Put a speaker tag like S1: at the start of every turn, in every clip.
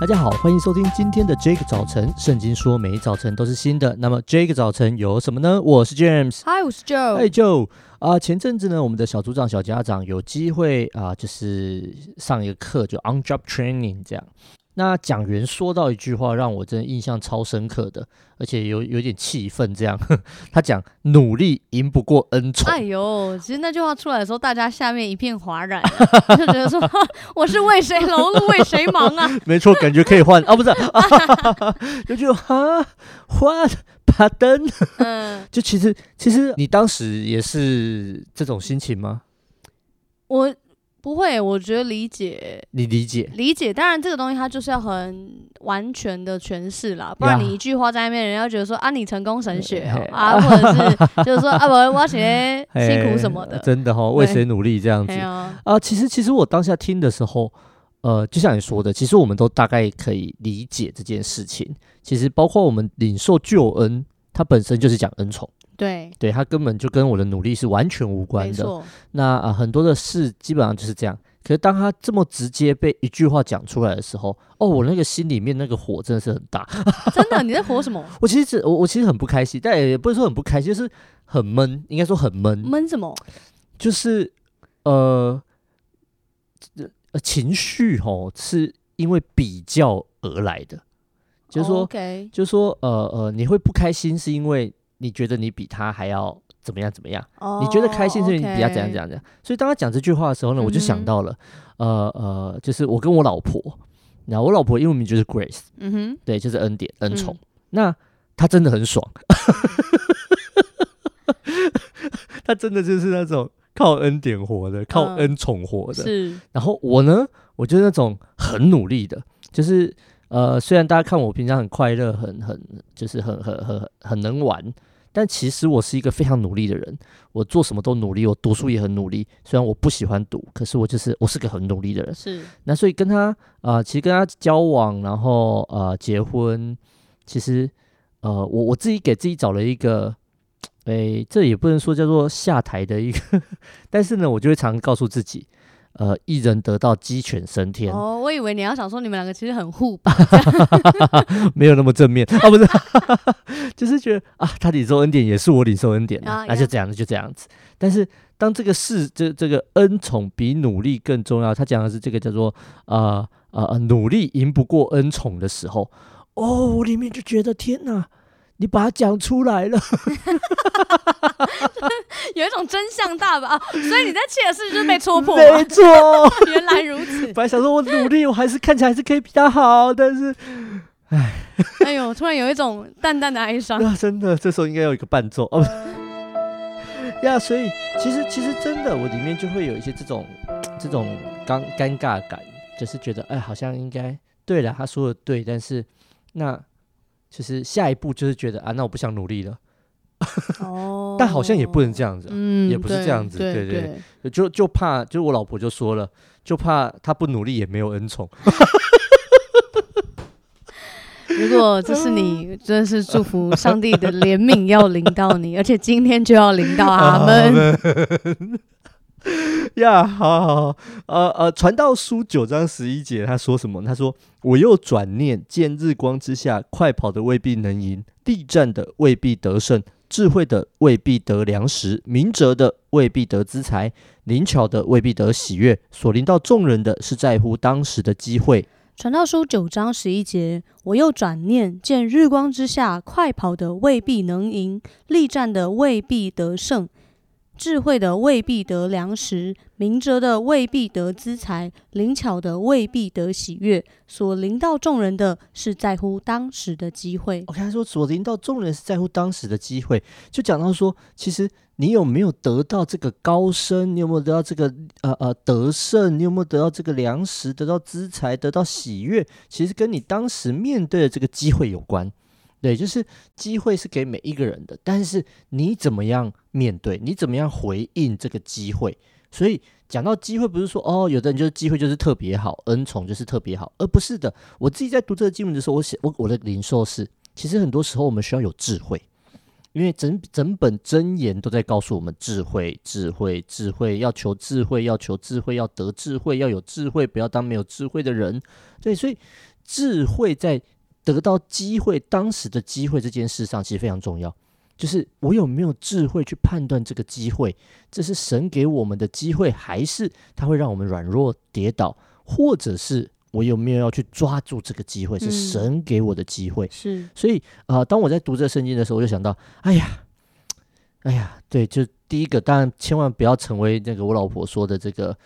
S1: 大家好，欢迎收听今天的 Jake 早晨。圣经说，每一早晨都是新的。那么 Jake 早晨有什么呢？我是 James，
S2: 嗨，我是 Joe，
S1: 嗨 Joe 啊。前阵子呢，我们的小组长、小家长有机会啊，就是上一个课，就 On Job Training 这样。那讲员说到一句话，让我真的印象超深刻的，而且有有点气愤。这样，他讲努力赢不过恩宠。
S2: 哎呦，其实那句话出来的时候，大家下面一片哗然，就觉得说 我是为谁劳碌为谁忙啊？
S1: 没错，感觉可以换啊，不是？就就哈换帕登。嗯，就其实其实你当时也是这种心情吗？
S2: 我。不会，我觉得理解，
S1: 你理解
S2: 理解。当然，这个东西它就是要很完全的诠释啦，不然你一句话在那边，人家觉得说啊，你成功神学啊，或者是就是说啊，我我要写辛苦什么的，
S1: 真的哈，为谁努力这样子啊？其实其实我当下听的时候，呃，就像你说的，其实我们都大概可以理解这件事情。其实包括我们领受救恩，它本身就是讲恩宠。
S2: 对，
S1: 对，他根本就跟我的努力是完全无关的。那啊、呃，很多的事基本上就是这样。可是当他这么直接被一句话讲出来的时候，哦，我那个心里面那个火真的是很大。
S2: 真的？你在火什么？
S1: 我其实我我其实很不开心，但也不是说很不开心，就是很闷，应该说很闷。
S2: 闷什么？就是
S1: 呃，情绪哦，是因为比较而来的。就是说，oh, okay. 就是说，呃呃，你会不开心是因为。你觉得你比他还要怎么样？怎么样？Oh, 你觉得开心是因为你比他怎样？怎样？怎样？所以当他讲这句话的时候呢，我就想到了，呃呃，就是我跟我老婆，然后我老婆英文名就是 Grace，嗯哼，对，就是恩典恩宠。嗯、那他真的很爽，他真的就是那种靠恩典活的，靠恩宠活的。嗯、是。然后我呢，我就是那种很努力的，就是。呃，虽然大家看我平常很快乐，很很就是很很很很能玩，但其实我是一个非常努力的人。我做什么都努力，我读书也很努力。虽然我不喜欢读，可是我就是我是个很努力的人。是。那所以跟他啊、呃，其实跟他交往，然后呃结婚，其实呃我我自己给自己找了一个，诶，这也不能说叫做下台的一个，但是呢，我就会常告诉自己。呃，一人得道，鸡犬升天。
S2: 哦，我以为你要想说你们两个其实很互补
S1: 没有那么正面啊，不是，就是觉得啊，他领受恩典也是我领受恩典，啊，那就这样子，就这样子。但是当这个事，这这个恩宠比努力更重要，他讲的是这个叫做呃呃努力赢不过恩宠的时候，哦，我里面就觉得天哪。你把它讲出来了，
S2: 有一种真相大吧？所以你在气的事就是被戳破。
S1: 没错，
S2: 原来如此。
S1: 本来想说我努力，我还是看起来还是可以比他好，但是，哎，
S2: 哎呦，突然有一种淡淡的哀伤。
S1: 那真的，这时候应该有一个伴奏哦。呀，所以其实其实真的，我里面就会有一些这种这种尴尴尬感，就是觉得哎，好像应该对了，他说的对，但是那。其实下一步就是觉得啊，那我不想努力了。哦，但好像也不能这样子，嗯，也不是这样子，对对，对，对，就就怕，就我老婆就说了，就怕他不努力也没有恩宠。
S2: 如果这是你，真的是祝福上帝的怜悯要临到你，而且今天就要临到阿们。
S1: 呀，好好好，呃呃，传道书九章十一节，他说什么？他说：“我又转念，见日光之下，快跑的未必能赢，力战的未必得胜，智慧的未必得粮食，明哲的未必得资财，灵巧的未必得喜悦。所临到众人的是在乎当时的机会。”
S2: 传道书九章十一节，我又转念，见日光之下，快跑的未必能赢，力战的未必得胜。智慧的未必得粮食，明哲的未必得资财，灵巧的未必得喜悦。所临到众人的是在乎当时的机会。
S1: OK，他说所临到众人是在乎当时的机会，就讲到说，其实你有没有得到这个高升？你有没有得到这个呃呃得胜？你有没有得到这个粮食？得到资财？得到喜悦？其实跟你当时面对的这个机会有关。对，就是机会是给每一个人的，但是你怎么样面对，你怎么样回应这个机会？所以讲到机会，不是说哦，有的人就是机会就是特别好，恩宠就是特别好，而不是的。我自己在读这个经文的时候，我写我我的灵受是，其实很多时候我们需要有智慧，因为整整本箴言都在告诉我们智慧，智慧，智慧，要求智慧，要求智慧，要得智慧，要有智慧，不要当没有智慧的人。对，所以。智慧在得到机会当时的机会这件事上，其实非常重要。就是我有没有智慧去判断这个机会，这是神给我们的机会，还是他会让我们软弱跌倒，或者是我有没有要去抓住这个机会，是神给我的机会。
S2: 是，
S1: 所以啊，当我在读这圣经的时候，我就想到，哎呀，哎呀，对，就第一个，当然千万不要成为那个我老婆说的这个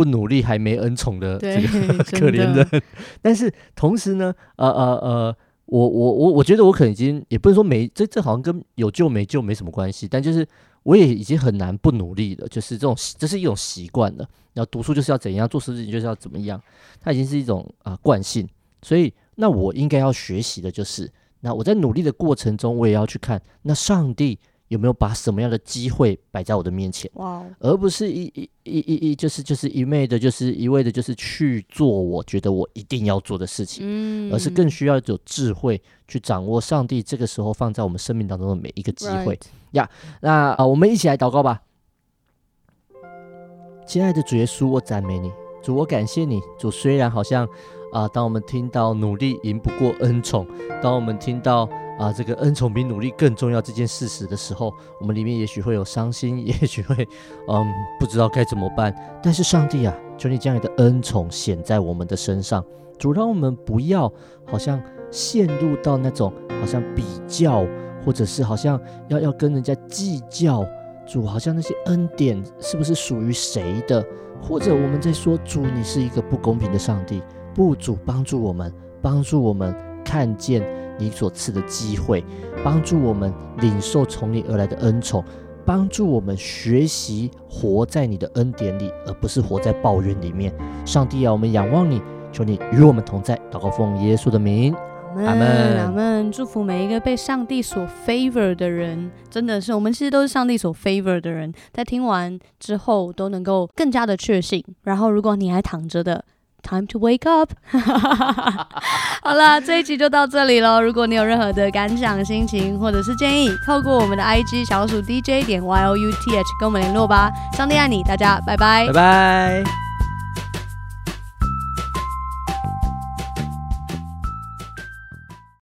S1: 不努力还没恩宠的这个可怜人。但是同时呢，呃呃呃。我我我我觉得我可能已经也不能说没这这好像跟有救没救没什么关系，但就是我也已经很难不努力了，就是这种这是一种习惯了。要读书就是要怎样，做事情就是要怎么样，它已经是一种啊惯性。所以那我应该要学习的就是，那我在努力的过程中，我也要去看那上帝。有没有把什么样的机会摆在我的面前？Wow. 而不是一一一一一就是就是一昧的，就是一味的，就是去做我觉得我一定要做的事情，嗯、而是更需要有智慧去掌握上帝这个时候放在我们生命当中的每一个机会呀。Right. Yeah, 那啊，我们一起来祷告吧。亲爱的主耶稣，我赞美你，主，我感谢你，主，虽然好像啊，当我们听到努力赢不过恩宠，当我们听到。啊，这个恩宠比努力更重要这件事实的时候，我们里面也许会有伤心，也许会，嗯，不知道该怎么办。但是上帝啊，求你将你的恩宠显在我们的身上，主，让我们不要好像陷入到那种好像比较，或者是好像要要跟人家计较，主，好像那些恩典是不是属于谁的？或者我们在说，主，你是一个不公平的上帝，不，主帮助我们，帮助我们看见。你所赐的机会，帮助我们领受从你而来的恩宠，帮助我们学习活在你的恩典里，而不是活在抱怨里面。上帝啊，我们仰望你，求你与我们同在。祷告奉耶稣的名，阿门，
S2: 阿门。祝福每一个被上帝所 favor 的人，真的是我们其实都是上帝所 favor 的人，在听完之后都能够更加的确信。然后，如果你还躺着的，Time to wake up！好了，这一集就到这里喽。如果你有任何的感想、心情或者是建议，透过我们的 IG 小鼠 DJ 点 YOUTH 跟我们联络吧。上帝爱你，大家拜拜，
S1: 拜拜。